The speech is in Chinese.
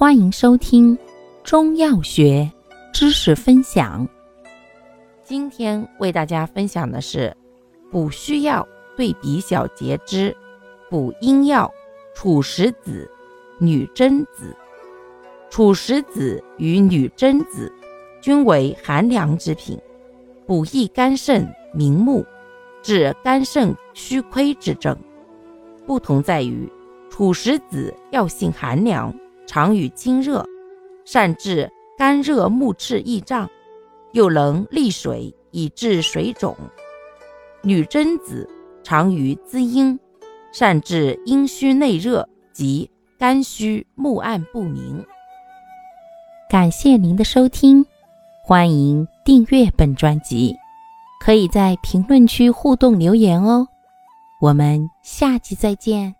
欢迎收听中药学知识分享。今天为大家分享的是补虚药对比小节之补阴药楚石子、女贞子。楚石子与女贞子均为寒凉之品，补益肝肾、明目，治肝肾虚亏之症。不同在于，楚石子药性寒凉，常与经热，善治肝热目赤易胀，又能利水以治水肿。女贞子常于滋阴，善治阴虚内热及肝虚目暗不明。感谢您的收听，欢迎订阅本专辑，可以在评论区互动留言哦。我们下期再见。